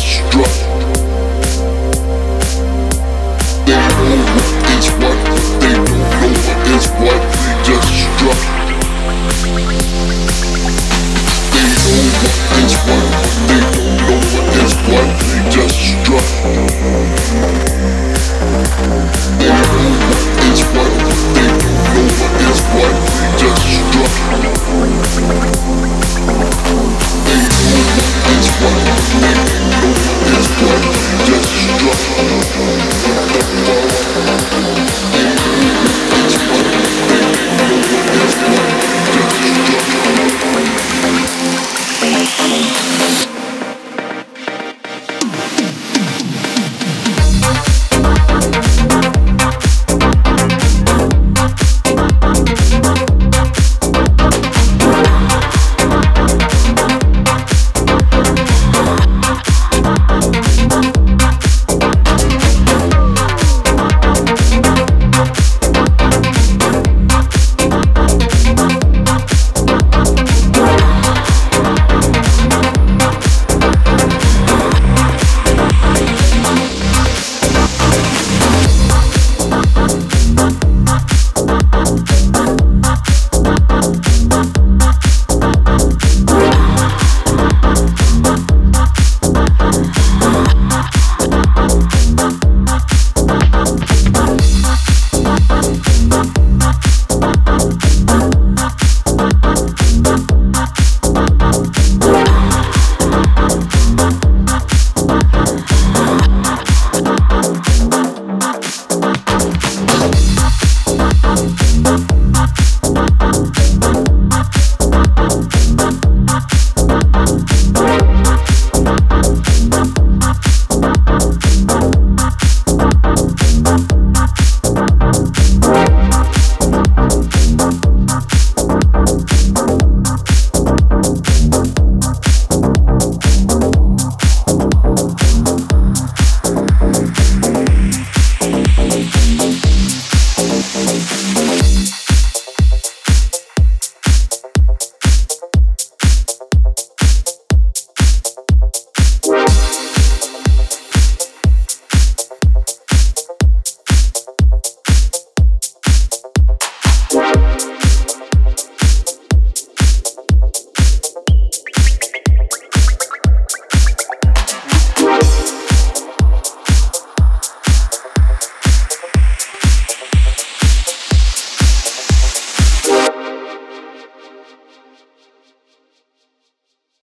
Struck.